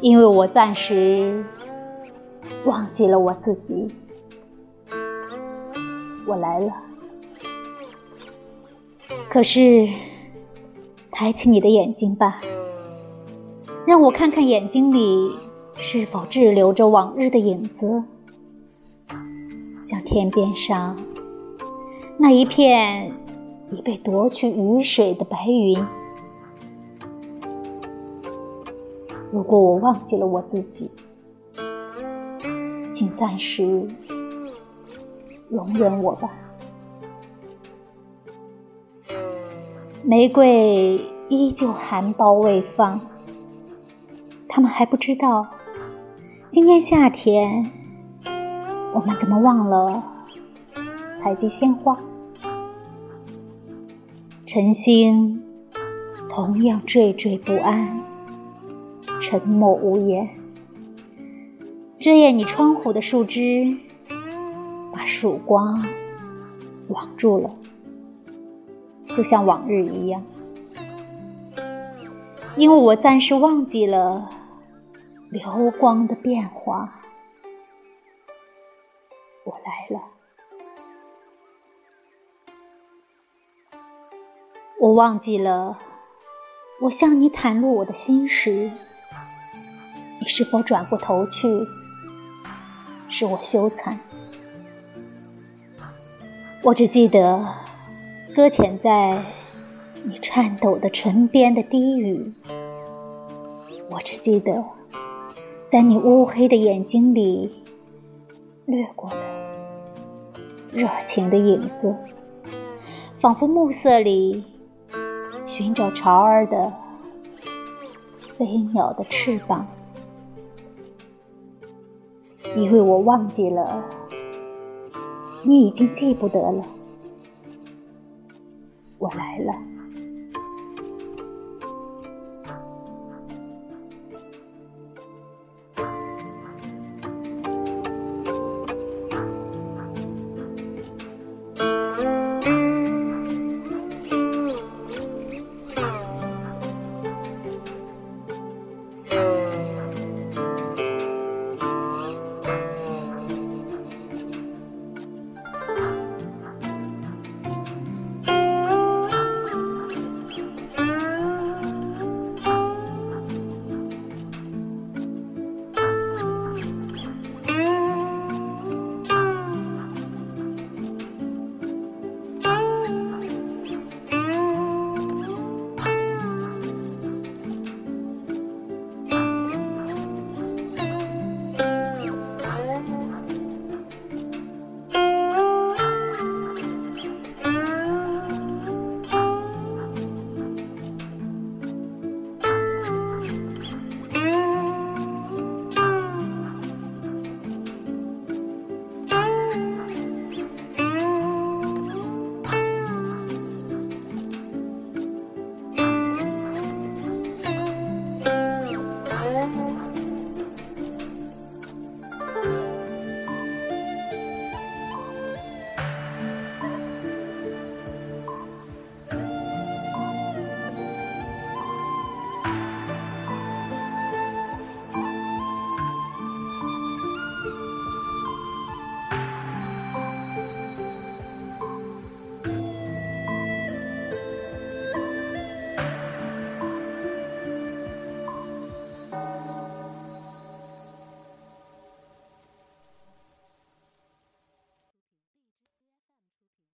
因为我暂时忘记了我自己。我来了，可是，抬起你的眼睛吧，让我看看眼睛里是否滞留着往日的影子，像天边上那一片已被夺去雨水的白云。如果我忘记了我自己，请暂时。容忍我吧，玫瑰依旧含苞未放。他们还不知道，今年夏天，我们怎么忘了采集鲜花？晨星同样惴惴不安，沉默无言，遮掩你窗户的树枝。把曙光网住了，就像往日一样。因为我暂时忘记了流光的变化。我来了，我忘记了，我向你袒露我的心时，你是否转过头去，使我羞惭？我只记得，搁浅在你颤抖的唇边的低语；我只记得，在你乌黑的眼睛里掠过的热情的影子，仿佛暮色里寻找巢儿的飞鸟的翅膀。因为我忘记了。你已经记不得了，我来了。